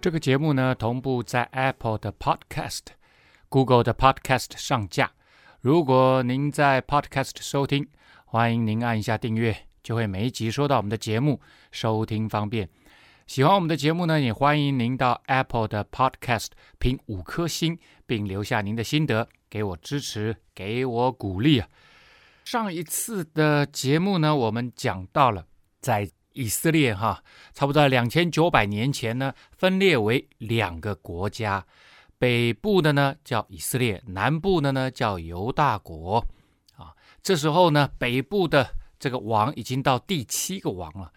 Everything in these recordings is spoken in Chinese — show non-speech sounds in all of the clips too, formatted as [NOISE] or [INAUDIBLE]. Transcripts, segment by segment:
这个节目呢，同步在 Apple 的 Podcast、Google 的 Podcast 上架。如果您在 Podcast 收听，欢迎您按一下订阅，就会每一集收到我们的节目，收听方便。喜欢我们的节目呢，也欢迎您到 Apple 的 Podcast 评五颗星，并留下您的心得，给我支持，给我鼓励啊！上一次的节目呢，我们讲到了在。以色列哈，差不多两千九百年前呢，分裂为两个国家，北部的呢叫以色列，南部的呢叫犹大国。啊，这时候呢，北部的这个王已经到第七个王了，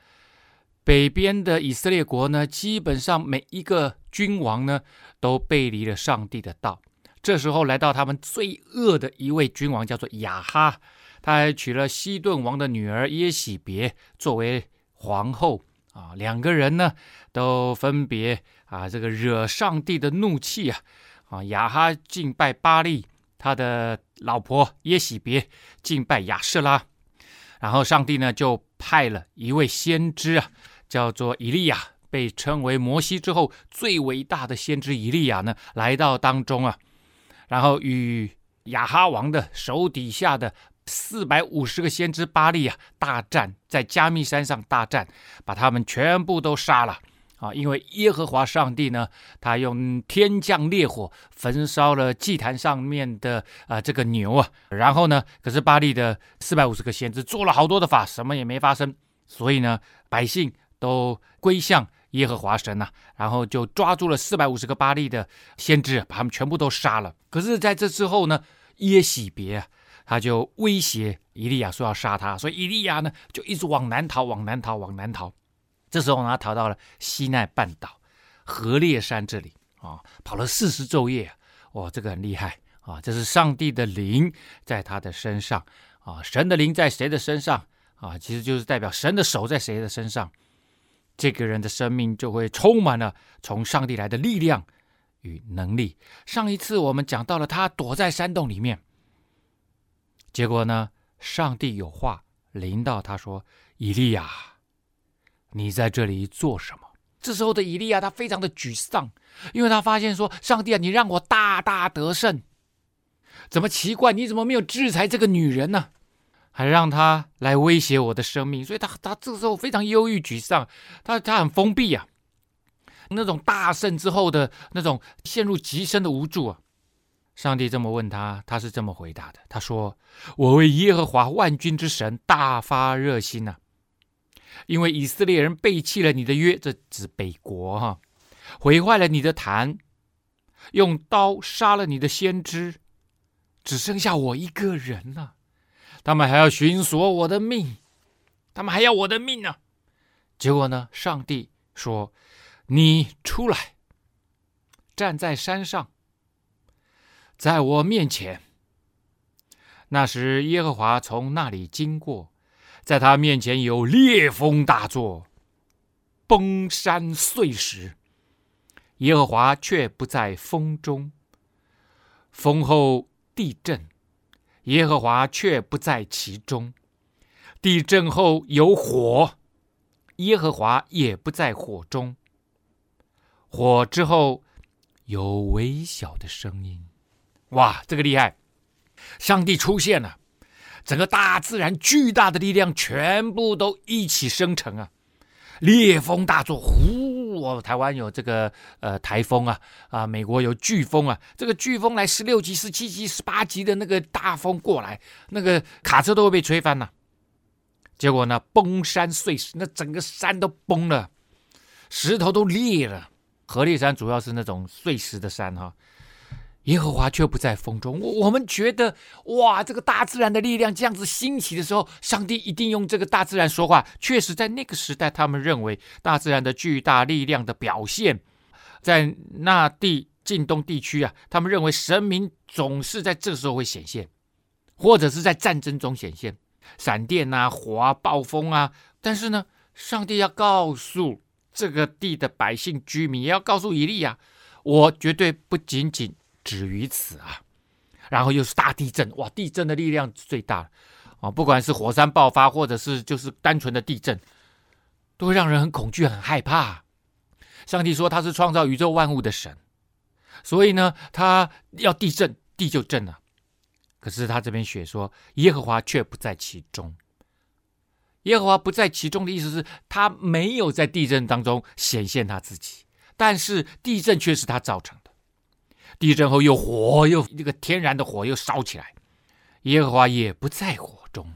北边的以色列国呢，基本上每一个君王呢都背离了上帝的道。这时候来到他们最恶的一位君王，叫做亚哈，他还娶了西顿王的女儿耶洗别作为。皇后啊，两个人呢都分别啊，这个惹上帝的怒气啊啊！亚哈敬拜巴力，他的老婆耶洗别敬拜亚舍拉，然后上帝呢就派了一位先知啊，叫做以利亚，被称为摩西之后最伟大的先知以利亚呢来到当中啊，然后与亚哈王的手底下的。四百五十个先知巴力啊，大战在加密山上大战，把他们全部都杀了啊！因为耶和华上帝呢，他用天降烈火焚烧了祭坛上面的啊、这个牛啊，然后呢，可是巴力的四百五十个先知做了好多的法，什么也没发生，所以呢，百姓都归向耶和华神呐、然后就抓住了四百五十个巴力的先知，把他们全部都杀了。可是在这之后呢，耶洗别。他就威胁以利亚说要杀他，所以以利亚呢就一直往南逃，往南逃，往南逃。这时候呢，他逃到了西奈半岛何烈山这里啊，跑了四十昼夜，哇，这个很厉害啊！这是上帝的灵在他的身上啊，神的灵在谁的身上啊？其实就是代表神的手在谁的身上，这个人的生命就会充满了从上帝来的力量与能力。上一次我们讲到了他躲在山洞里面。结果呢，上帝有话临到他说：“以利亚，你在这里做什么？”这时候的以利亚他非常的沮丧，因为他发现说：“上帝啊，你让我大大得胜，怎么奇怪？你怎么没有制裁这个女人呢？还让她来威胁我的生命？”所以他他这时候非常忧郁沮丧，他他很封闭啊，那种大胜之后的那种陷入极深的无助啊。上帝这么问他，他是这么回答的：“他说，我为耶和华万军之神大发热心呐、因为以色列人背弃了你的约，这指北国哈，毁坏了你的坛，用刀杀了你的先知，只剩下我一个人了。他们还要寻索我的命，他们还要我的命呢。结果呢，上帝说：你出来，站在山上。”在我面前，那时耶和华从那里经过，在他面前有烈风大作，崩山碎石。耶和华却不在风中，风后地震，耶和华却不在其中。地震后有火，耶和华也不在火中。火之后有微小的声音。哇，这个厉害！上帝出现了，整个大自然巨大的力量全部都一起生成啊！烈风大作，呼！哦，台湾有这个呃台风啊啊，美国有飓风啊，这个飓风来十六级、十七级、十八级的那个大风过来，那个卡车都会被吹翻呐、结果呢，崩山碎石，那整个山都崩了，石头都裂了。何烈山主要是那种碎石的山哈。耶和华却不在风中。我我们觉得，哇，这个大自然的力量这样子兴起的时候，上帝一定用这个大自然说话。确实，在那个时代，他们认为大自然的巨大力量的表现，在那地近东地区啊，他们认为神明总是在这时候会显现，或者是在战争中显现，闪电啊、火啊、暴风啊。但是呢，上帝要告诉这个地的百姓居民，也要告诉以利亚，我绝对不仅仅止于此啊。然后又是大地震，哇！地震的力量最大啊，不管是火山爆发，或者是就是单纯的地震，都会让人很恐惧、很害怕。上帝说他是创造宇宙万物的神。所以呢，他要地震，地就震了。可是他这边写说，耶和华却不在其中。耶和华不在其中的意思是，他没有在地震当中显现他自己，但是地震却是他造成。地震后又火，又那个天然的火又烧起来，耶和华也不在火中。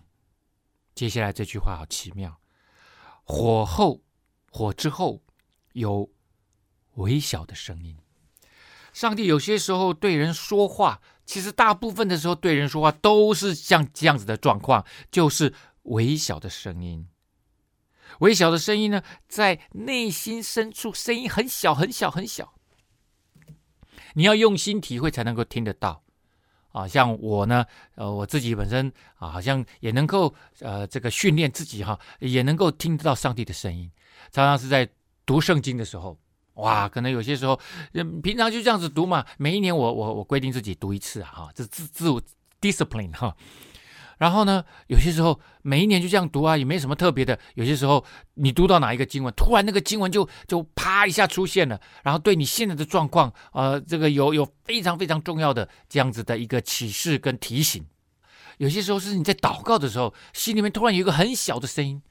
接下来这句话好奇妙，火后，火之后有微小的声音。上帝有些时候对人说话，其实大部分的时候对人说话都是像这样子的状况，就是微小的声音。微小的声音呢，在内心深处，声音很小很小很小，你要用心体会才能够听得到。啊，像我呢，呃，我自己本身啊，好像也能够呃，这个训练自己哈、也能够听得到上帝的声音，常常是在读圣经的时候。哇，可能有些时候，平常就这样子读嘛。每一年我我我规定自己读一次哈，这自自我 discipline 哈。然后呢，有些时候每一年就这样读啊，也没什么特别的。有些时候你读到哪一个经文，突然那个经文就就啪一下出现了，然后对你现在的状况，呃，这个有有非常非常重要的这样子的一个启示跟提醒。有些时候是你在祷告的时候，心里面突然有一个很小的声音，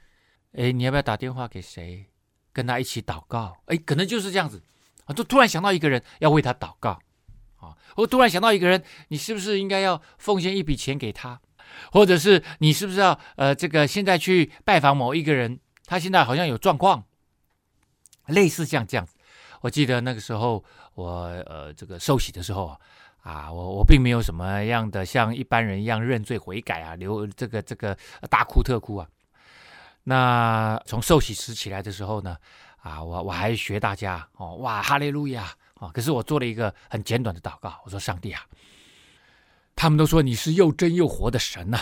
哎，你要不要打电话给谁？跟他一起祷告，哎，可能就是这样子啊，就突然想到一个人要为他祷告啊，我突然想到一个人，你是不是应该要奉献一笔钱给他，或者是你是不是要呃这个现在去拜访某一个人，他现在好像有状况，类似像这样。我记得那个时候我呃这个受洗的时候啊，啊我我并没有什么样的像一般人一样认罪悔改啊，流这个这个大哭特哭啊。那从受洗时起来的时候呢，啊，我我还学大家哦，哇，哈利路亚啊！可是我做了一个很简短的祷告，我说：上帝啊，他们都说你是又真又活的神呐，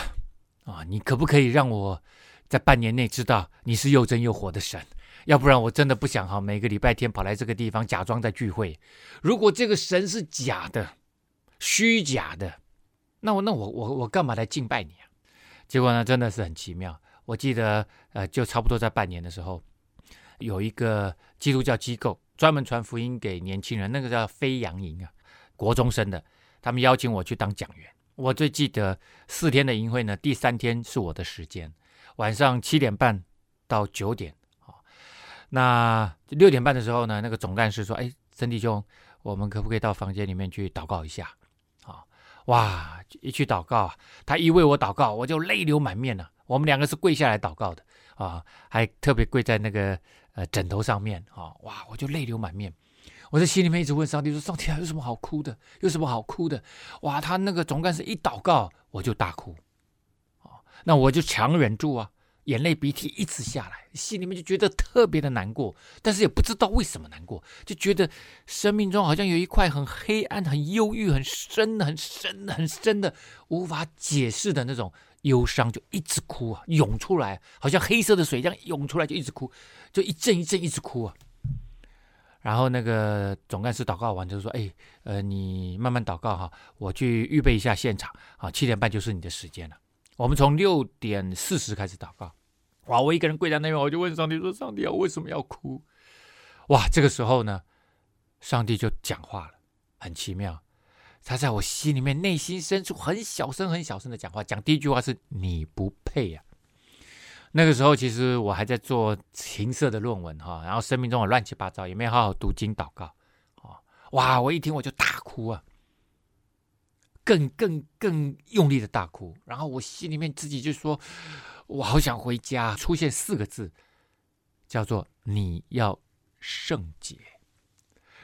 啊，你可不可以让我在半年内知道你是又真又活的神？要不然我真的不想哈，每个礼拜天跑来这个地方假装在聚会。如果这个神是假的、虚假的，那我那我我我干嘛来敬拜你啊？结果呢，真的是很奇妙。我记得，呃，就差不多在半年的时候，有一个基督教机构专门传福音给年轻人，那个叫飞扬营啊，国中生的，他们邀请我去当讲员。我最记得四天的营会呢，第三天是我的时间，晚上七点半到九点啊。那六点半的时候呢，那个总干事说：“哎，曾弟兄，我们可不可以到房间里面去祷告一下？”啊，哇，一去祷告，他一为我祷告，我就泪流满面了。我们两个是跪下来祷告的啊，还特别跪在那个呃枕头上面啊，哇，我就泪流满面。我在心里面一直问上帝说：“上帝啊，有什么好哭的？有什么好哭的？”哇，他那个总干事一祷告，我就大哭啊，那我就强忍住啊，眼泪鼻涕一直下来，心里面就觉得特别的难过，但是也不知道为什么难过，就觉得生命中好像有一块很黑暗、很忧郁、很深、很深、很深的无法解释的那种。忧伤就一直哭啊，涌出来，好像黑色的水这样涌出来，就一直哭，就一阵一阵一直哭啊。然后那个总干事祷告完就说：“哎，呃，你慢慢祷告哈，我去预备一下现场啊，七点半就是你的时间了。我们从六点四十开始祷告。哇，我一个人跪在那边，我就问上帝说：上帝啊，为什么要哭？哇，这个时候呢，上帝就讲话了，很奇妙。”他在我心里面、内心深处很小声、很小声的讲话，讲第一句话是“你不配呀”。那个时候，其实我还在做情色的论文哈，然后生命中也乱七八糟，也没有好好读经祷告哦！哇，我一听我就大哭啊，更更更用力的大哭。然后我心里面自己就说：“我好想回家。”出现四个字，叫做“你要圣洁”。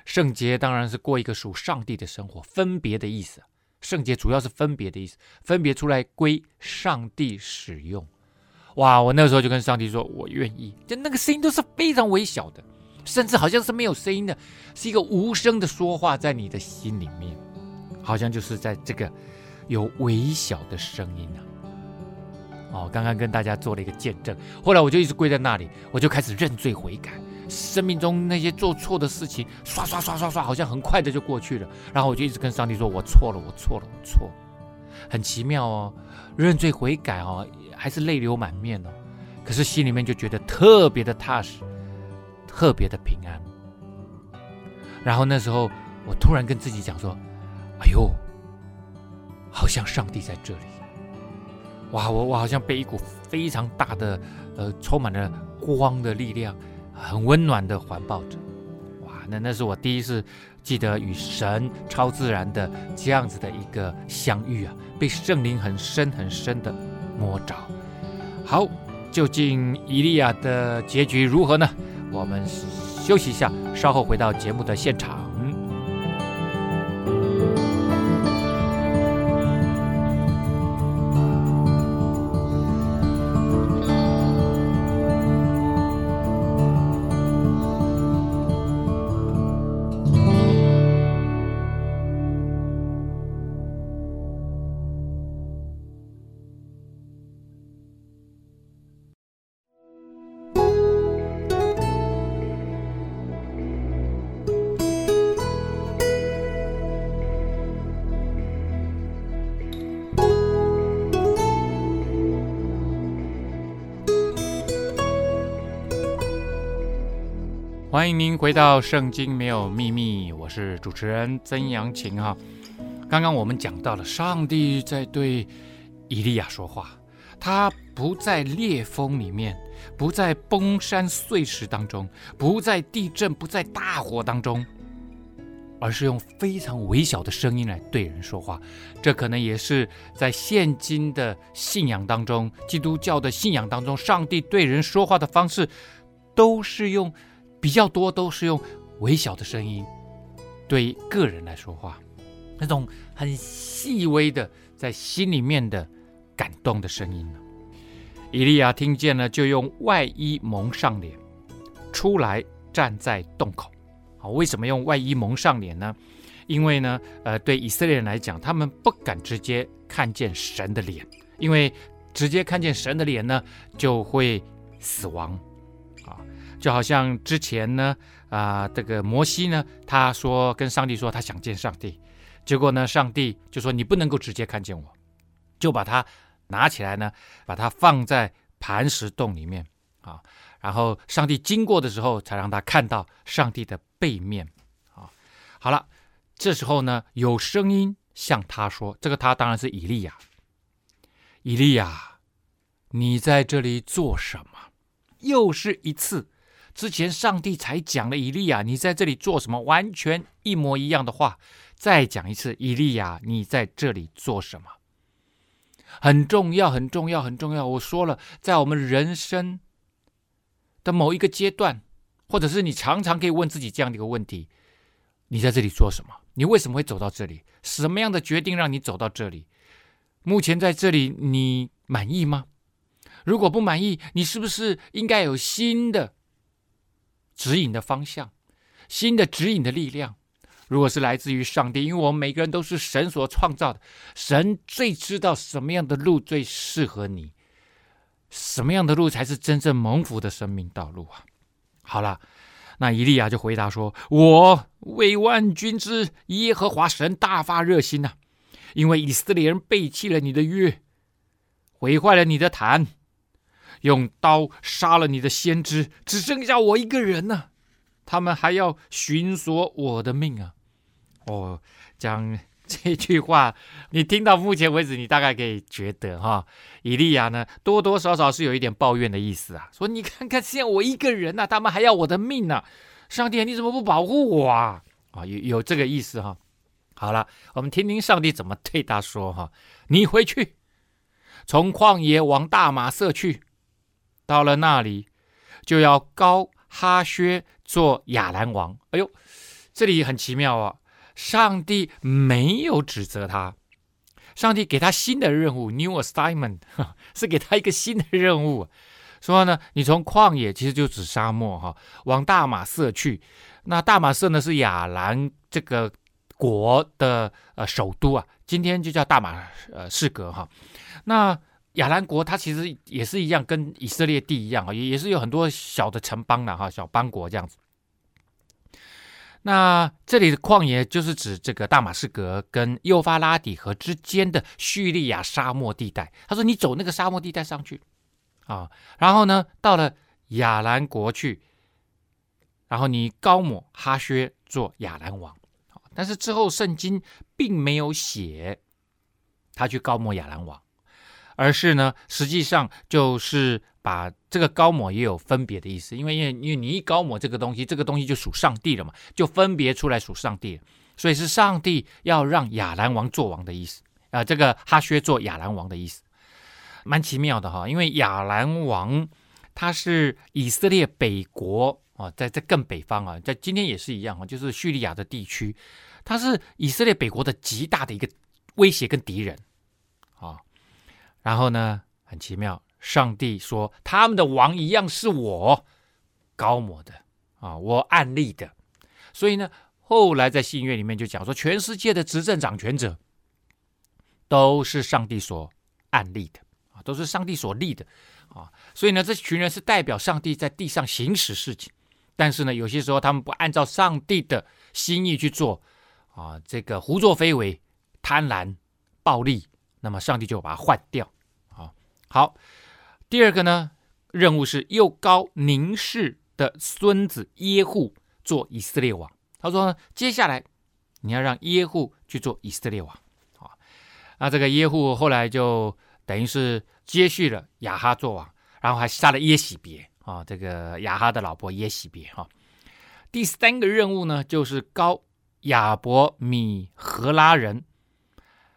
圣洁当然是过一个属上帝的生活，分别的意思。圣洁主要是分别的意思，分别出来归上帝使用。哇！我那个时候就跟上帝说：“我愿意。”就那个声音都是非常微小的，甚至好像是没有声音的，是一个无声的说话在你的心里面，好像就是在这个有微小的声音啊。哦，刚刚跟大家做了一个见证，后来我就一直跪在那里，我就开始认罪悔改，生命中那些做错的事情，刷刷刷刷刷，好像很快的就过去了。然后我就一直跟上帝说：“我错了，我错了，我错了。”很奇妙哦，认罪悔改哦，还是泪流满面哦，可是心里面就觉得特别的踏实，特别的平安。然后那时候我突然跟自己讲说：“哎呦，好像上帝在这里。”哇，我我好像被一股非常大的，呃，充满了光的力量，很温暖的环抱着。哇，那那是我第一次记得与神超自然的这样子的一个相遇啊，被圣灵很深很深的摸着。好，究竟伊利亚的结局如何呢？我们休息一下，稍后回到节目的现场。欢迎您回到《圣经没有秘密》，我是主持人曾阳晴哈。刚刚我们讲到了上帝在对以利亚说话，他不在烈风里面，不在崩山碎石当中，不在地震，不在大火当中，而是用非常微小的声音来对人说话。这可能也是在现今的信仰当中，基督教的信仰当中，上帝对人说话的方式都是用。比较多都是用微小的声音对个人来说话，那种很细微的在心里面的感动的声音呢。以利亚听见了，就用外衣蒙上脸，出来站在洞口。好，为什么用外衣蒙上脸呢？因为呢，呃，对以色列人来讲，他们不敢直接看见神的脸，因为直接看见神的脸呢，就会死亡。就好像之前呢，啊、这个摩西呢，他说跟上帝说他想见上帝，结果呢，上帝就说你不能够直接看见我，就把他拿起来呢，把他放在磐石洞里面啊，然后上帝经过的时候，才让他看到上帝的背面啊。好了，这时候呢，有声音向他说，这个他当然是以利亚，以利亚，你在这里做什么？又是一次。之前上帝才讲了以利亚，你在这里做什么？完全一模一样的话，再讲一次，以利亚，你在这里做什么？很重要，很重要，很重要。我说了，在我们人生的某一个阶段，或者是你常常可以问自己这样的一个问题：你在这里做什么？你为什么会走到这里？什么样的决定让你走到这里？目前在这里，你满意吗？如果不满意，你是不是应该有新的？指引的方向，新的指引的力量，如果是来自于上帝，因为我们每个人都是神所创造的，神最知道什么样的路最适合你，什么样的路才是真正蒙福的生命道路啊！好了，那以利亚就回答说：“我为万军之耶和华神大发热心呐、因为以色列人背弃了你的约，毁坏了你的坛。”用刀杀了你的先知，只剩下我一个人呢、他们还要寻索我的命啊！哦，讲这句话，你听到目前为止，你大概可以觉得哈，以利亚呢，多多少少是有一点抱怨的意思啊。说你看看，现在我一个人呐、他们还要我的命呢、上帝，你怎么不保护我啊？啊，有有这个意思哈。好了，我们听听上帝怎么对他说哈。你回去，从旷野往大马色去。到了那里，就要高哈薛做亚兰王。哎呦，这里很奇妙啊！上帝没有指责他，上帝给他新的任务，New assignment，[LAUGHS] 是给他一个新的任务，说呢，你从旷野其实就指沙漠哈，往大马色去。那大马色呢是亚兰这个国的呃首都啊，今天就叫大马呃士革哈。那亚兰国它其实也是一样，跟以色列地一样啊，也也是有很多小的城邦的哈，小邦国这样子。那这里的旷野就是指这个大马士革跟幼发拉底河之间的叙利亚沙漠地带。他说：“你走那个沙漠地带上去啊，然后呢，到了亚兰国去，然后你高抹哈薛做亚兰王。但是之后圣经并没有写他去高抹亚兰王，而是呢，实际上就是。”把这个高抹也有分别的意思，因为因为因为你一高抹这个东西，这个东西就属上帝了嘛，就分别出来属上帝，所以是上帝要让亚兰王做王的意思啊、这个哈薛做亚兰王的意思，蛮奇妙的哈，因为亚兰王他是以色列北国啊，在在更北方啊，在今天也是一样啊，就是叙利亚的地区，他是以色列北国的极大的一个威胁跟敌人啊，然后呢，很奇妙。上帝说：“他们的王一样是我高摩的啊，我案例的。所以呢，后来在新约里面就讲说，全世界的执政掌权者都是上帝所案例的啊，都是上帝所立的啊。所以呢，这群人是代表上帝在地上行使事情，但是呢，有些时候他们不按照上帝的心意去做啊，这个胡作非为、贪婪、暴力，那么上帝就把它换掉啊。好。”第二个呢，任务是又高宁氏的孙子耶户做以色列王。他说呢，接下来你要让耶户去做以色列王啊。那这个耶户后来就等于是接续了亚哈做王，然后还杀了耶洗别啊，这个亚哈的老婆耶洗别哈。第三个任务呢，就是高亚伯米何拉人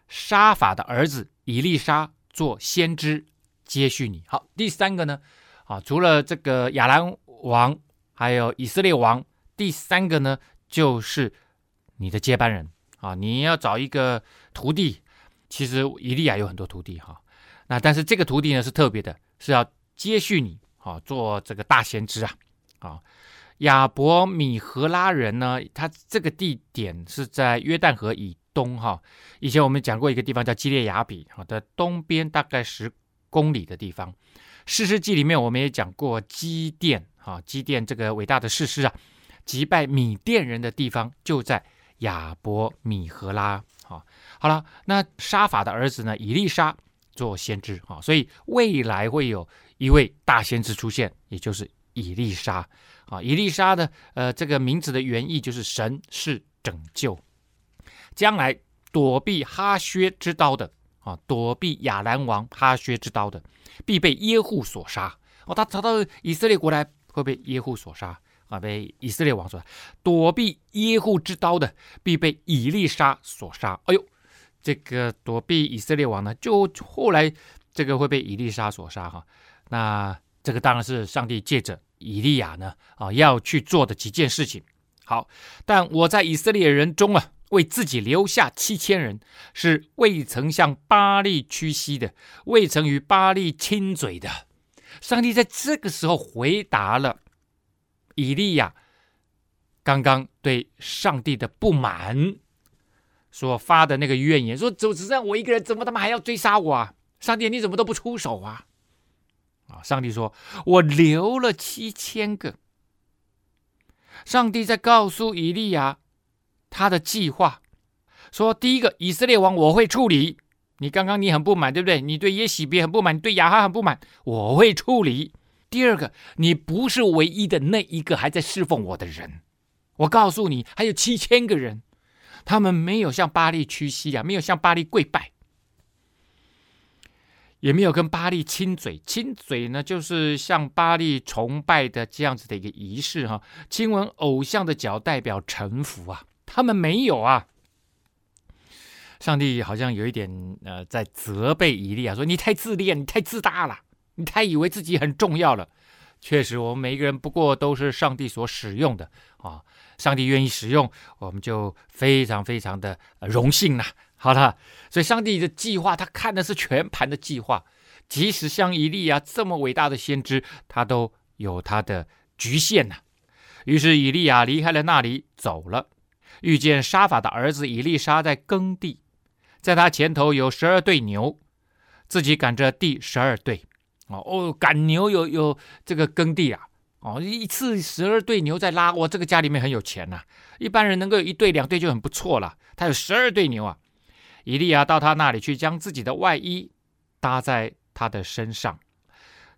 沙法的儿子以利沙做先知。接续你好，第三个呢，啊，除了这个亚兰王，还有以色列王，第三个呢，就是你的接班人啊，你要找一个徒弟。其实以利亚有很多徒弟哈，那但是这个徒弟呢是特别的，是要接续你啊，做这个大先知啊，啊，亚伯米何拉人呢，他这个地点是在约旦河以东哈，以前我们讲过一个地方叫基列雅比，好的东边大概十。公里的地方，士师记里面我们也讲过基甸哈，基甸这个伟大的士师啊，击败米甸人的地方就在亚伯米何拉。好，好了，那沙法的儿子呢，以利沙做先知啊，所以未来会有一位大先知出现，也就是以利沙啊。以利沙的呃这个名字的原意就是神是拯救，将来躲避哈薛之刀的。啊，躲避亚兰王哈薛之刀的，必被耶户所杀。哦，他逃到以色列国来，会被耶户所杀啊，被以色列王所杀。躲避耶户之刀的，必被以利沙所杀。哎呦，这个躲避以色列王呢，就后来这个会被以利沙所杀哈。那这个当然是上帝借着以利亚呢啊要去做的几件事情。好，但我在以色列人中啊。为自己留下七千人，是未曾向巴力屈膝的，未曾与巴力亲嘴的。上帝在这个时候回答了以利亚刚刚对上帝的不满所发的那个怨言，说：“就只剩我一个人，怎么他妈还要追杀我啊？上帝，你怎么都不出手啊？”啊，上帝说：“我留了七千个。”上帝在告诉以利亚。他的计划说：“第一个，以色列王我会处理。你刚刚你很不满，对不对？你对耶洗别很不满，你对亚哈很不满，我会处理。第二个，你不是唯一的那一个还在侍奉我的人。我告诉你，还有七千个人，他们没有向巴力屈膝啊，没有向巴力跪拜，也没有跟巴力亲嘴。亲嘴呢，就是向巴力崇拜的这样子的一个仪式哈。亲吻偶像的脚代表臣服啊。”他们没有啊！上帝好像有一点呃，在责备以利亚，说：“你太自恋，你太自大了，你太以为自己很重要了。”确实，我们每一个人不过都是上帝所使用的啊！上帝愿意使用，我们就非常非常的荣幸了。好了，所以上帝的计划，他看的是全盘的计划，即使像以利亚这么伟大的先知，他都有他的局限呐、于是以利亚离开了那里，走了，遇见沙法的儿子以利沙在耕地，在他前头有十二对牛，自己赶着第十二对。哦哦，赶牛有有这个耕地啊。哦，一次十二对牛在拉，我这个家里面很有钱呐、一般人能够有一对两对就很不错了，他有十二对牛啊。以利亚到他那里去，将自己的外衣搭在他的身上。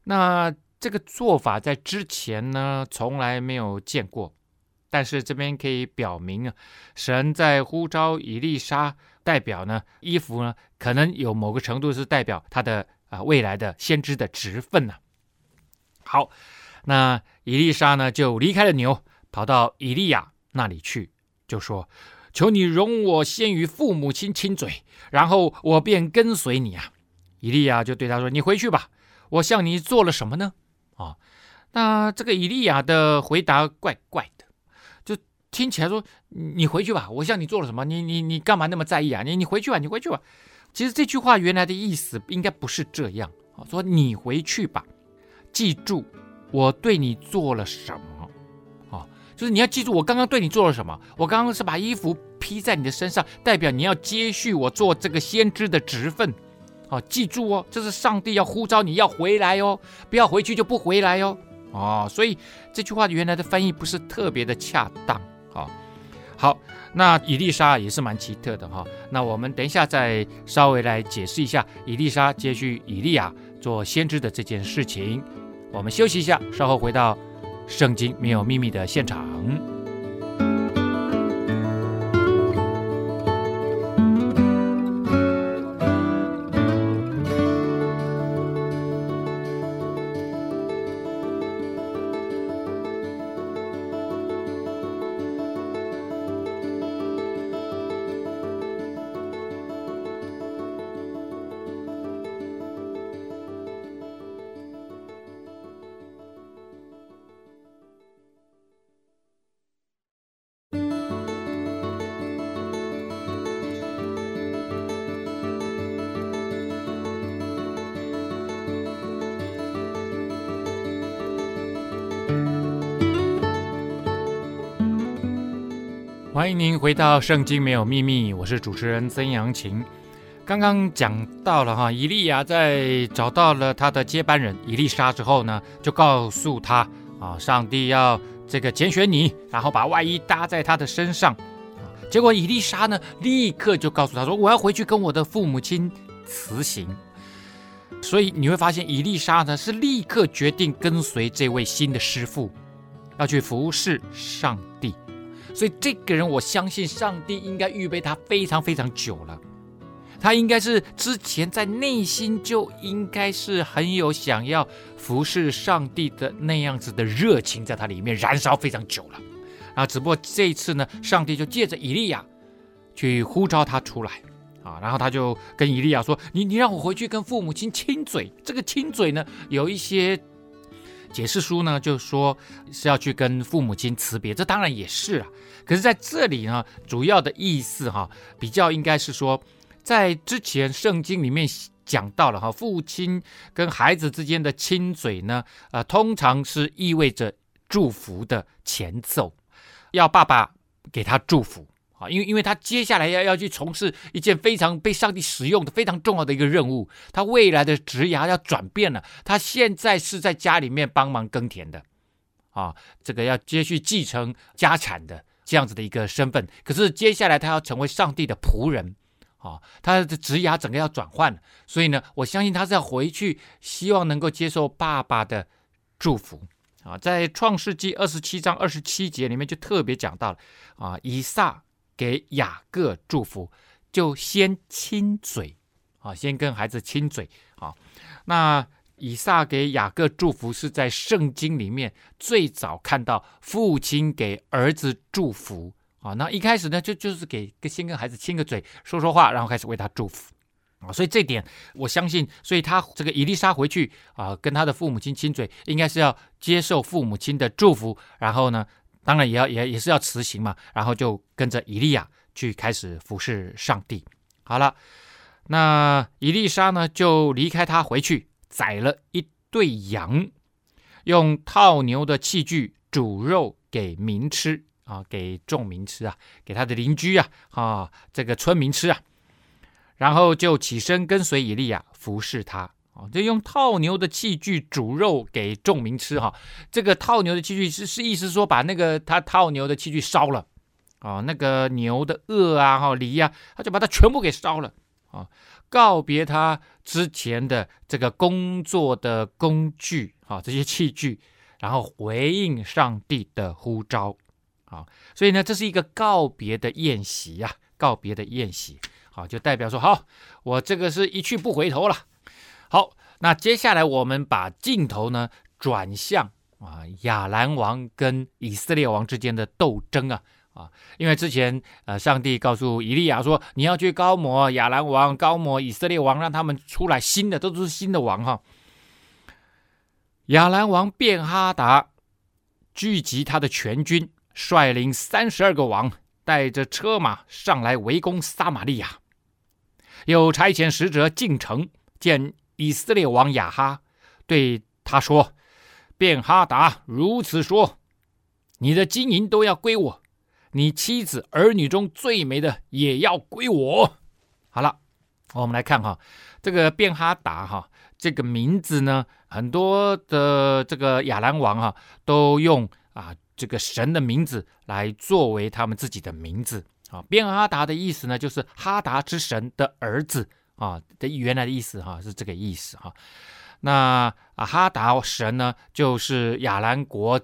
那这个做法在之前呢，从来没有见过。但是这边可以表明啊，神在呼召以利沙，代表呢衣服呢，可能有某个程度是代表他的啊未来的先知的职分呢、好。那以利沙呢，就离开了牛，跑到以利亚那里去，就说：“求你容我先与父母亲亲嘴，然后我便跟随你啊。”以利亚就对他说：“你回去吧，我向你做了什么呢？”啊，那这个以利亚的回答怪怪，听起来说：“你回去吧，我向你做了什么？你你你干嘛那么在意啊？你你回去吧，你回去吧。”其实这句话原来的意思应该不是这样啊，说你回去吧，记住。我对你做了什么？啊，就是你要记住我刚刚对你做了什么。我刚刚是把衣服披在你的身上，代表你要接续我做这个先知的职分。啊，记住哦，这是上帝要呼召你要回来哦，不要回去就不回来哦。哦，所以这句话原来的翻译不是特别的恰当。啊，好，那伊丽莎也是蛮奇特的哈。那我们等一下再稍微来解释一下伊丽莎接续伊利亚做先知的这件事情。我们休息一下，稍后回到《圣经没有秘密》的现场。欢迎您回到《圣经没有秘密》，我是主持人曾阳晴。刚刚讲到了哈，以利亚在找到了他的接班人以利沙之后呢，就告诉他啊，上帝要这个拣选你，然后把外衣搭在他的身上。结果伊丽莎呢，立刻就告诉他说：“我要回去跟我的父母亲辞行。”所以你会发现，伊丽莎呢是立刻决定跟随这位新的师傅，要去服侍上。所以这个人，我相信上帝应该预备他非常非常久了。他应该是之前在内心就应该是很有想要服侍上帝的那样子的热情，在他里面燃烧非常久了。啊，只不过这一次呢，上帝就借着以利亚去呼召他出来啊，然后他就跟以利亚说：“你你让我回去跟父母亲亲嘴。”这个亲嘴呢，有一些。解释书呢，就说是要去跟父母亲辞别，这当然也是啊。可是在这里呢，主要的意思哈，比较应该是说，在之前圣经里面讲到了哈，父亲跟孩子之间的亲嘴呢，呃，通常是意味着祝福的前奏，要爸爸给他祝福。啊，因为因为他接下来要要去从事一件非常被上帝使用的非常重要的一个任务，他未来的职涯要转变了。他现在是在家里面帮忙耕田的，啊，这个要接续继承家产的这样子的一个身份。可是接下来他要成为上帝的仆人，啊，他的职涯整个要转换，所以呢，我相信他是要回去，希望能够接受爸爸的祝福。啊，在创世纪二十七章二十七节里面就特别讲到了，啊，以撒。给雅各祝福，就先亲嘴啊，先跟孩子亲嘴啊。那以撒给雅各祝福是在圣经里面最早看到父亲给儿子祝福啊。那一开始呢，就就是给先跟孩子亲个嘴，说说话，然后开始为他祝福啊。所以这点我相信，所以他这个以利沙回去啊，跟他的父母亲亲嘴，应该是要接受父母亲的祝福，然后呢。当然也要也也是要辞行嘛，然后就跟着以利亚去开始服侍上帝。好了，那以利沙呢就离开他回去，宰了一对羊，用套牛的器具煮肉给民吃啊，给众民吃啊，给他的邻居啊啊，这个村民吃啊，然后就起身跟随以利亚服侍他啊，就用套牛的器具煮肉给众民吃哈。这个套牛的器具是是意思说把那个他套牛的器具烧了啊，那个牛的轭啊哈犁啊，他就把它全部给烧了啊。告别他之前的这个工作的工具啊，这些器具，然后回应上帝的呼召啊，所以呢，这是一个告别的宴席呀，告别的宴席，好，就代表说，好，我这个是一去不回头了。好，那接下来我们把镜头呢转向啊，亚兰王跟以色列王之间的斗争啊。啊，因为之前呃，上帝告诉以利亚说，你要去高摩亚兰王，高摩以色列王，让他们出来新的，都是新的王哈。亚兰王便哈达聚集他的全军，率领三十二个王，带着车马上来围攻撒玛利亚，又差遣使者进城见以色列王亚哈，对他说：“便哈达如此说，你的金银都要归我。”你妻子儿女中最美的也要归我。好了，我们来看哈，这个便哈达哈这个名字呢，很多的这个亚兰王哈都用啊这个神的名字来作为他们自己的名字啊。便哈达的意思呢，就是哈达之神的儿子啊的原来的意思哈是这个意思哈。那啊哈达神呢，就是亚兰国。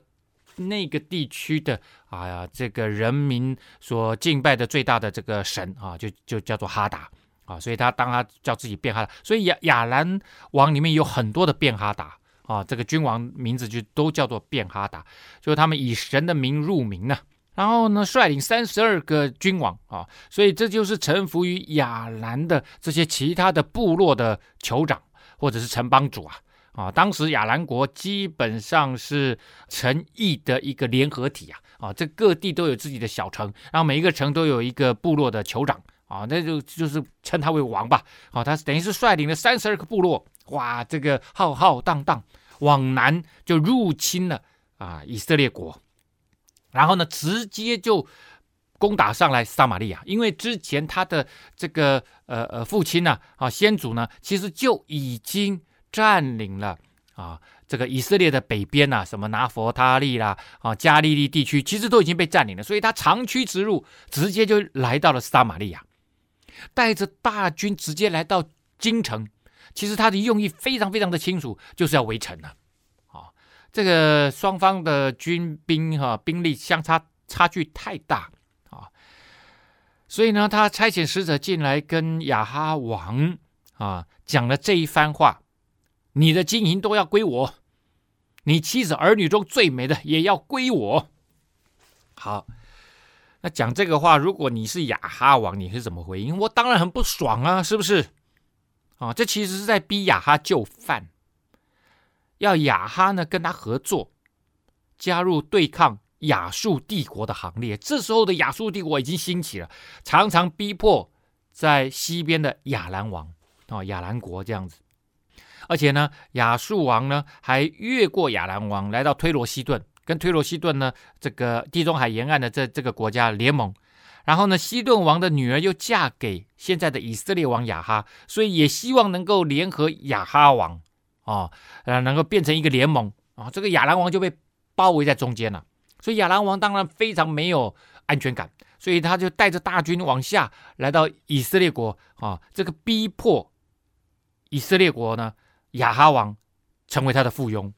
那个地区的啊呀，这个人民所敬拜的最大的这个神啊，就就叫做哈达啊，所以他当他叫自己变哈达，所以亚亚兰王里面有很多的变哈达啊，这个君王名字就都叫做变哈达，就是他们以神的名入名呢，然后呢率领三十二个君王啊，所以这就是臣服于亚兰的这些其他的部落的酋长或者是城邦主啊。啊，当时亚兰国基本上是城邑的一个联合体啊，啊，这各地都有自己的小城，然后每一个城都有一个部落的酋长啊，那就就是称他为王吧，啊，他等于是率领了三十二个部落，哇，这个浩浩荡荡往南就入侵了啊以色列国，然后呢，直接就攻打上来撒玛利亚，因为之前他的这个呃呃父亲呢，啊先祖呢，其实就已经。占领了啊，这个以色列的北边呐、啊，什么拿弗他利啦，啊加利利地区，其实都已经被占领了，所以他长驱直入，直接就来到了撒玛利亚，带着大军直接来到京城。其实他的用意非常非常的清楚，就是要围城了。啊，这个双方的军兵哈、兵力相差差距太大啊，所以呢，他差遣使者进来跟亚哈王啊讲了这一番话。你的金银都要归我，你妻子儿女中最美的也要归我。好，那讲这个话，如果你是亚哈王，你是怎么回应？我当然很不爽啊，是不是？啊，这其实是在逼亚哈就范，要亚哈呢跟他合作，加入对抗亚述帝国的行列。这时候的亚述帝国已经兴起了，常常逼迫在西边的亚兰王啊，亚兰国这样子。而且呢，亚述王呢还越过亚兰王，来到推罗西顿，跟推罗西顿呢这个地中海沿岸的这这个国家联盟。然后呢，西顿王的女儿又嫁给现在的以色列王亚哈，所以也希望能够联合亚哈王啊，呃，能够变成一个联盟啊。这个亚兰王就被包围在中间了，所以亚兰王当然非常没有安全感，所以他就带着大军往下来到以色列国啊，这个逼迫以色列国呢。亚哈王成为他的附庸，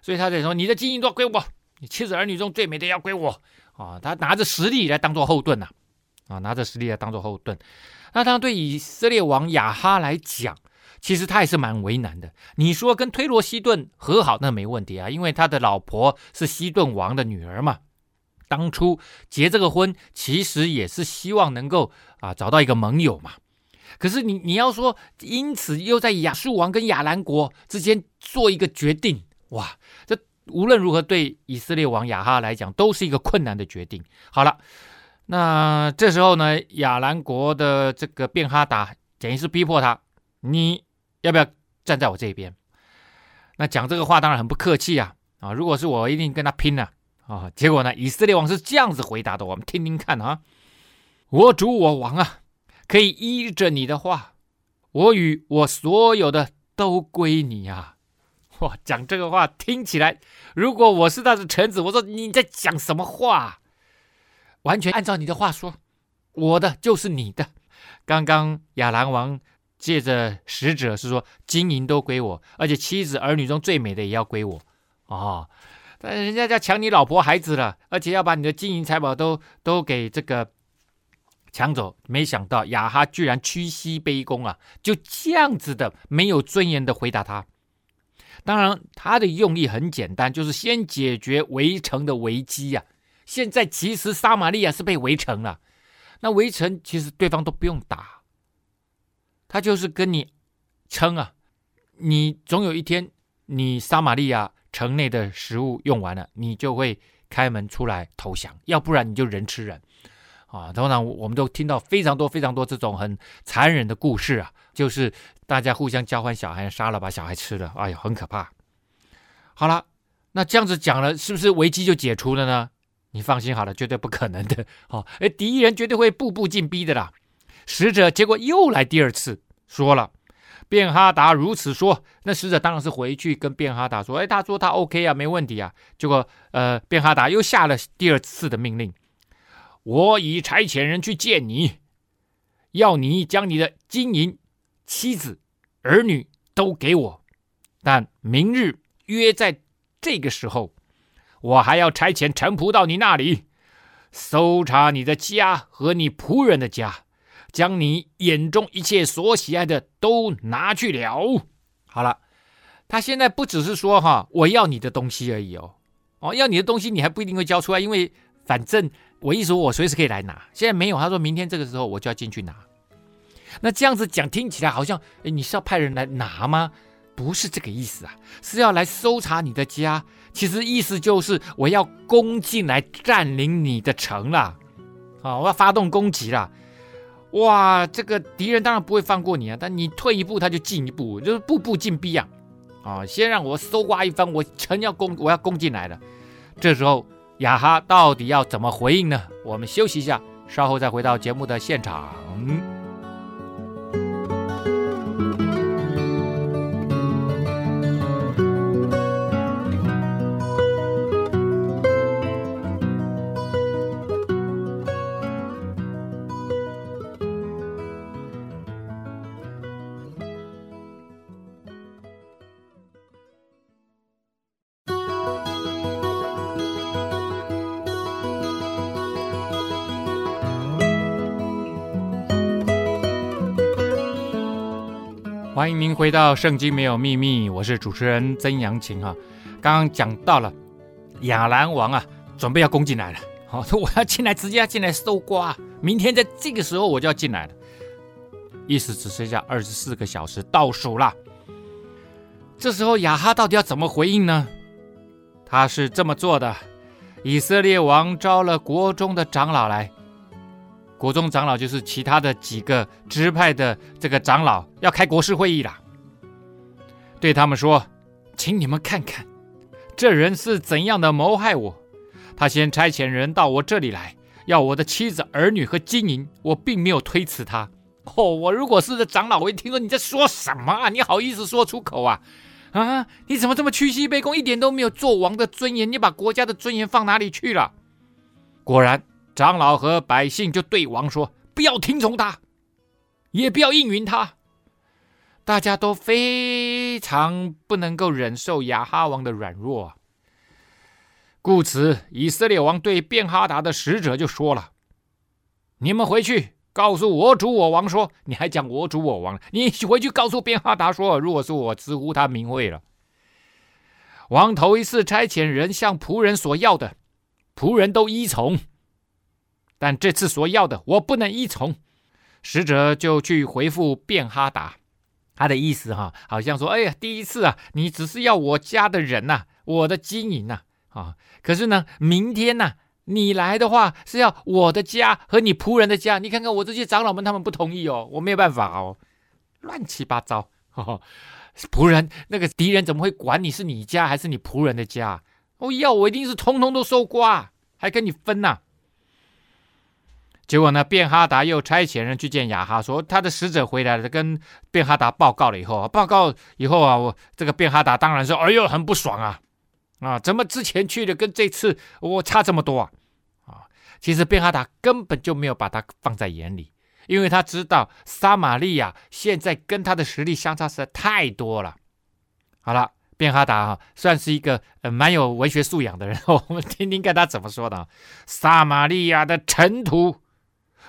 所以他在说：“你的金银都要归我，你妻子儿女中最美的要归我。”啊，他拿着实力来当做后盾呐，啊，拿着实力来当做后盾。那当然对以色列王亚哈来讲，其实他也是蛮为难的。你说跟推罗西顿和好，那没问题啊，因为他的老婆是西顿王的女儿嘛。当初结这个婚，其实也是希望能够啊找到一个盟友嘛。可是你你要说，因此又在亚述王跟亚兰国之间做一个决定，哇，这无论如何对以色列王亚哈来讲都是一个困难的决定。好了，那这时候呢，亚兰国的这个便哈达等于是逼迫他，你要不要站在我这边？那讲这个话当然很不客气啊啊！如果是我，一定跟他拼了啊！结果呢，以色列王是这样子回答的，我们听听看啊。我主我王啊，可以依着你的话，我与我所有的都归你啊！哇，讲这个话听起来，如果我是他的臣子，我说你在讲什么话？完全按照你的话说，我的就是你的。刚刚亚兰王借着使者是说，金银都归我，而且妻子儿女中最美的也要归我哦，但人家要抢你老婆孩子了，而且要把你的金银财宝都都给这个。抢走，没想到亚哈居然屈膝卑躬啊！就这样子的没有尊严的回答他。当然，他的用意很简单，就是先解决围城的危机呀、啊。现在其实撒玛利亚是被围城了，那围城其实对方都不用打，他就是跟你撑啊。你总有一天，你撒玛利亚城内的食物用完了，你就会开门出来投降，要不然你就人吃人。啊，通常我们都听到非常多、非常多这种很残忍的故事啊，就是大家互相交换小孩，杀了把小孩吃了，哎呀，很可怕。好了，那这样子讲了，是不是危机就解除了呢？你放心好了，绝对不可能的。哦，哎，敌人绝对会步步进逼的啦。使者结果又来第二次，说了，便哈达如此说，那使者当然是回去跟便哈达说，哎，他说他 OK 啊，没问题啊。结果呃，便哈达又下了第二次的命令。我已差遣人去见你，要你将你的金银、妻子、儿女都给我。但明日约在这个时候，我还要差遣臣仆到你那里，搜查你的家和你仆人的家，将你眼中一切所喜爱的都拿去了。好了，他现在不只是说哈，我要你的东西而已哦，哦，要你的东西你还不一定会交出来，因为反正。我意思，我随时可以来拿。现在没有，他说明天这个时候我就要进去拿。那这样子讲，听起来好像，诶，你是要派人来拿吗？不是这个意思啊，是要来搜查你的家。其实意思就是我要攻进来占领你的城了，啊，我要发动攻击了。哇，这个敌人当然不会放过你啊，但你退一步他就进一步，就是步步进逼啊。啊，先让我搜刮一番，我城要攻，我要攻进来了。这时候。雅哈到底要怎么回应呢？我们休息一下，稍后再回到节目的现场。欢迎您回到《圣经没有秘密》，我是主持人曾阳晴哈。刚刚讲到了亚兰王啊，准备要攻进来了。好，说 [LAUGHS] 我要进来，直接要进来搜刮。明天在这个时候我就要进来了，意思只剩下二十四个小时倒数了。这时候亚哈到底要怎么回应呢？他是这么做的：以色列王召了国中的长老来。国中长老就是其他的几个支派的这个长老要开国事会议了，对他们说：“请你们看看，这人是怎样的谋害我。他先差遣人到我这里来，要我的妻子、儿女和金银，我并没有推辞他。哦，我如果是个长老，我一听说你在说什么啊？你好意思说出口啊？啊，你怎么这么屈膝卑躬，一点都没有做王的尊严？你把国家的尊严放哪里去了？果然。”长老和百姓就对王说：“不要听从他，也不要应允他。”大家都非常不能够忍受亚哈王的软弱啊。故此，以色列王对便哈达的使者就说了：“你们回去告诉我主我王说，你还讲我主我王？你回去告诉便哈达说，如果是我直呼他名讳了。王头一次差遣人向仆人所要的，仆人都依从。”但这次所要的，我不能依从。使者就去回复便哈达，他的意思哈，好像说：“哎呀，第一次啊，你只是要我家的人呐、啊，我的金银呐，啊，可是呢，明天呐，你来的话是要我的家和你仆人的家。你看看我这些长老们，他们不同意哦，我没有办法哦，乱七八糟。[LAUGHS] 仆人那个敌人怎么会管你是你家还是你仆人的家？哦，要我一定是通通都收刮，还跟你分呐、啊。结果呢，便哈达又差遣人去见亚哈，说他的使者回来了，跟便哈达报告了以后啊，报告以后啊，我这个便哈达当然说，哎呦，很不爽啊，啊，怎么之前去的跟这次我差这么多啊？啊，其实便哈达根本就没有把他放在眼里，因为他知道撒玛利亚现在跟他的实力相差实在太多了。好了。便哈达啊，算是一个呃蛮有文学素养的人，[LAUGHS] 我们听听看他怎么说的。撒玛利亚的尘土，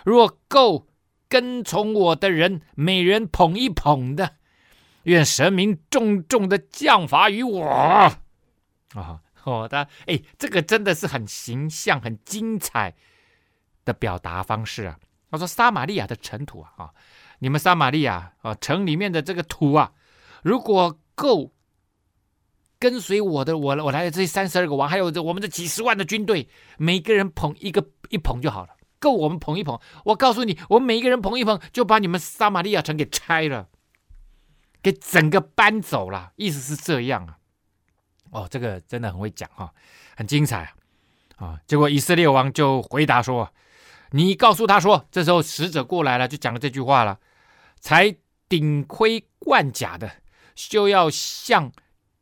若够跟从我的人，每人捧一捧的，愿神明重重的降罚于我。啊，哦，他哎，这个真的是很形象、很精彩的表达方式啊。他说：撒玛利亚的尘土啊，啊，你们撒玛利亚啊，城里面的这个土啊，如果够。跟随我的，我我来的这三十二个王，还有这我们这几十万的军队，每个人捧一个一捧就好了，够我们捧一捧。我告诉你，我们每一个人捧一捧，就把你们撒玛利亚城给拆了，给整个搬走了。意思是这样啊。哦，这个真的很会讲哈、很精彩啊。啊，结果以色列王就回答说：“你告诉他说，这时候使者过来了，就讲了这句话了。才顶盔贯甲的，就要向。”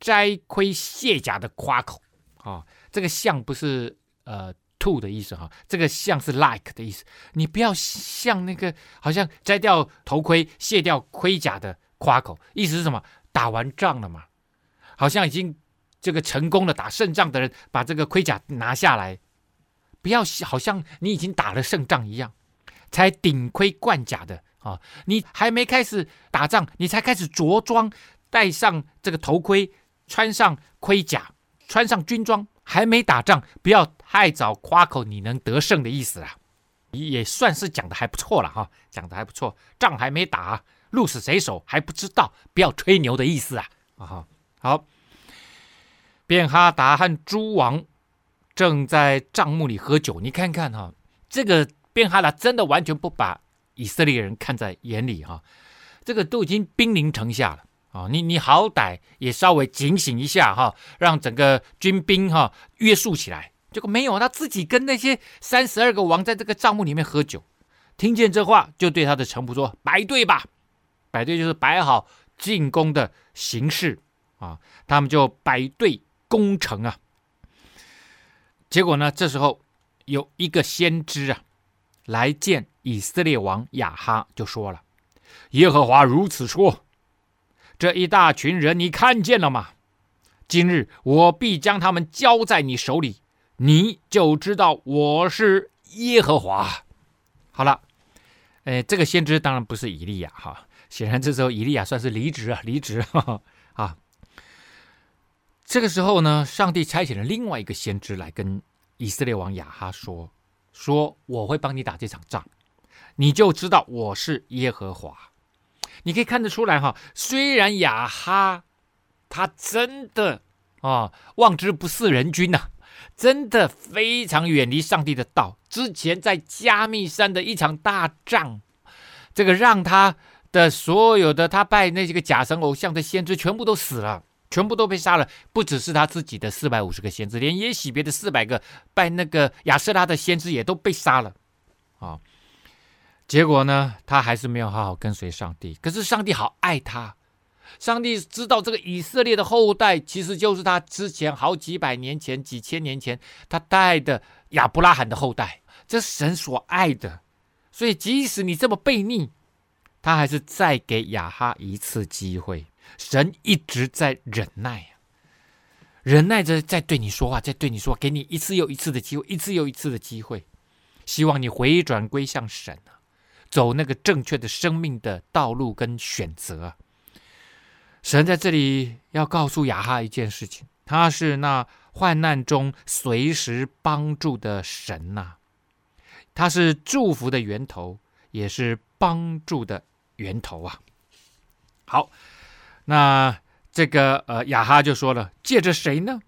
摘盔卸甲的夸口啊、哦，这个像不是呃 to 的意思哈、这个像是 like 的意思。你不要像那个好像摘掉头盔、卸掉盔甲的夸口，意思是什么？打完仗了嘛，好像已经这个成功了，打胜仗的人把这个盔甲拿下来，不要好像你已经打了胜仗一样，才顶盔贯甲的啊、你还没开始打仗，你才开始着装，戴上这个头盔。穿上盔甲，穿上军装，还没打仗，不要太早夸口你能得胜的意思啊，也算是讲的还不错了哈，讲的还不错。仗还没打，鹿死谁手还不知道，不要吹牛的意思啊。啊，好。便哈达和诸王正在帐幕里喝酒，你看看哈，这个便哈达真的完全不把以色列人看在眼里哈，这个都已经兵临城下了。啊、你你好歹也稍微警醒一下哈，让整个军兵哈约束起来。结果没有，他自己跟那些三十二个王在这个帐幕里面喝酒，听见这话，就对他的臣仆说：“摆队吧，摆队就是摆好进攻的形式啊。”他们就摆队攻城啊。结果呢，这时候有一个先知啊来见以色列王亚哈，就说了：“耶和华如此说。”这一大群人，你看见了吗？今日我必将他们交在你手里，你就知道我是耶和华。好了，呃，这个先知当然不是以利亚哈，显然这时候以利亚算是离职啊，离职哈哈 [LAUGHS] 啊。这个时候呢，上帝差遣了另外一个先知来跟以色列王亚哈说：“说我会帮你打这场仗，你就知道我是耶和华。”你可以看得出来哈，虽然亚哈他真的啊望之不似人君呐、真的非常远离上帝的道。之前在加密山的一场大仗，这个让他的所有的他拜那些个假神偶像的先知全部都死了，全部都被杀了。不只是他自己的四百五十个先知，连耶洗别的四百个拜那个亚舍拉的先知也都被杀了啊。结果呢，他还是没有好好跟随上帝。可是上帝好爱他，上帝知道这个以色列的后代其实就是他之前好几百年前、几千年前他带的亚伯拉罕的后代，这是神所爱的。所以即使你这么悖逆，他还是再给亚哈一次机会。神一直在忍耐，忍耐着在对你说话，在对你说，给你一次又一次的机会，一次又一次的机会，希望你回转归向神啊。走那个正确的生命的道路跟选择，神在这里要告诉亚哈一件事情，他是那患难中随时帮助的神呐、他是祝福的源头，也是帮助的源头啊。好，那这个呃亚哈就说了，借着谁呢？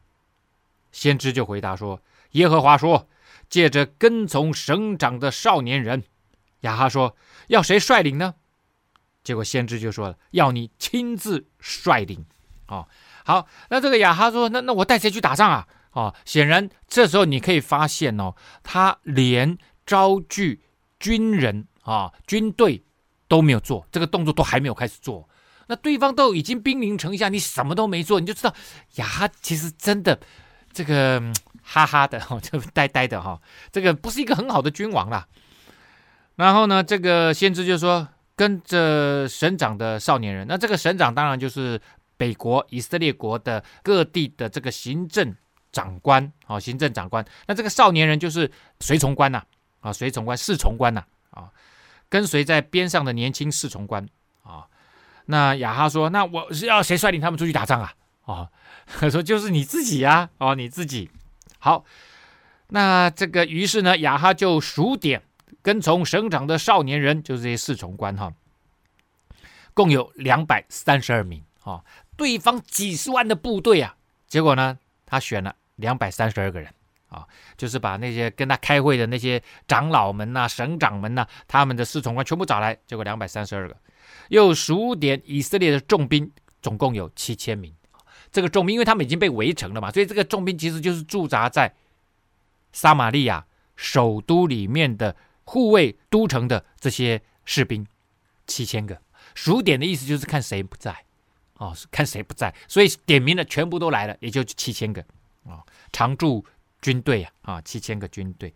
先知就回答说，耶和华说，借着跟从省长的少年人。亚哈说：“要谁率领呢？”结果先知就说了，要你亲自率领。哦，好，那这个亚哈说，那那我带谁去打仗啊？哦，显然这时候你可以发现哦，他连招聚军人啊、哦、军队都没有做，这个动作都还没有开始做。那对方都已经兵临城下，你什么都没做，你就知道亚哈其实真的这个哈哈的，就呆呆的哈，这个不是一个很好的君王啦。然后呢，这个先知就说跟着省长的少年人，那这个省长当然就是北国以色列国的各地的这个行政。长官啊，行政长官，那这个少年人就是随从官呐，啊，随从官、侍从官呐，啊，跟随在边上的年轻侍从官啊。那亚哈说：“那我是要谁率领他们出去打仗啊？”啊，他 [LAUGHS] 说：“就是你自己呀，哦，你自己。”好，那这个于是呢，亚哈就数点跟从省长的少年人，就是这些侍从官哈，共有两百三十二名啊，对方几十万的部队啊，结果呢，他选了。两百三十二个人啊，就是把那些跟他开会的那些长老们呐、省长们呐、他们的侍从官全部找来，结果两百三十二个。又数点以色列的重兵，总共有七千名。这个重兵，因为他们已经被围城了嘛，所以这个重兵其实就是驻扎在撒玛利亚首都里面的护卫都城的这些士兵，七千个。数点的意思就是看谁不在哦，看谁不在，所以点名的全部都来了，也就七千个。啊、哦，常驻军队啊，啊，七千个军队，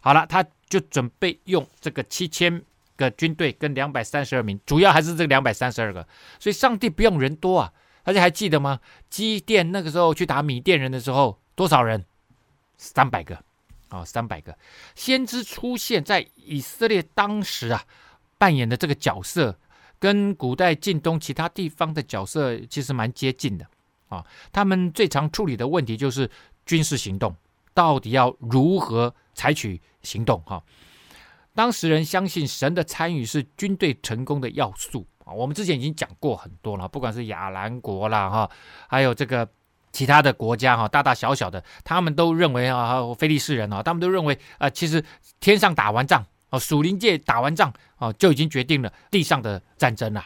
好了，他就准备用这个七千个军队跟两百三十二名，主要还是这两百三十二个，所以上帝不用人多啊，大家还记得吗？基甸那个时候去打米甸人的时候，多少人？三百个，啊、三百个。先知出现在以色列当时啊，扮演的这个角色，跟古代近东其他地方的角色其实蛮接近的。啊，他们最常处理的问题就是军事行动，到底要如何采取行动？哈，当时人相信神的参与是军队成功的要素啊。我们之前已经讲过很多了，不管是亚兰国啦，哈，还有这个其他的国家哈，大大小小的，他们都认为啊，非利士人啊，他们都认为啊，其实天上打完仗啊，属灵界打完仗啊，就已经决定了地上的战争了。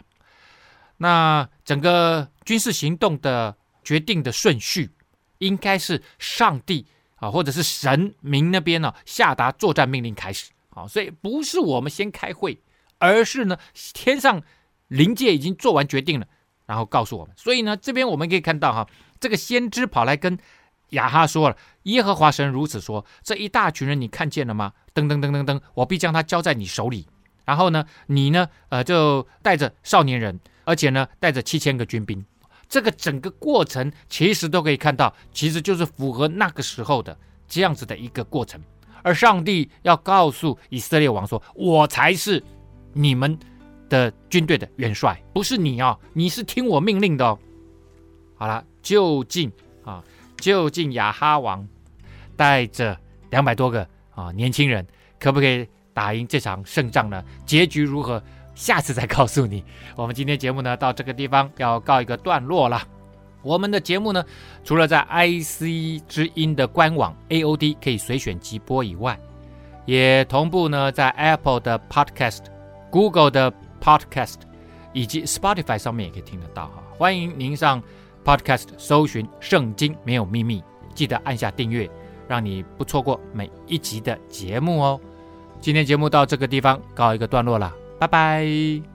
那整个军事行动的。决定的顺序应该是上帝啊，或者是神明那边呢下达作战命令开始啊，所以不是我们先开会，而是呢天上灵界已经做完决定了，然后告诉我们。所以呢这边我们可以看到哈，这个先知跑来跟亚哈说了：“耶和华神如此说，这一大群人你看见了吗？噔噔噔噔噔，我必将他交在你手里。然后呢，你呢呃就带着少年人，而且呢带着七千个军兵。”这个整个过程其实都可以看到，其实就是符合那个时候的这样子的一个过程。而上帝要告诉以色列王说：“我才是你们的军队的元帅，不是你哦，你是听我命令的哦。”好了，就近啊，就近雅哈王带着两百多个啊年轻人，可不可以打赢这场胜仗呢？结局如何？下次再告诉你。我们今天节目呢，到这个地方要告一个段落了。我们的节目呢，除了在 IC 之音的官网 AOD 可以随选即播以外，也同步呢在 Apple 的 Podcast、Google 的 Podcast 以及 Spotify 上面也可以听得到哈。欢迎您上 Podcast 搜寻《圣经没有秘密》，记得按下订阅，让你不错过每一集的节目哦。今天节目到这个地方告一个段落了。拜拜。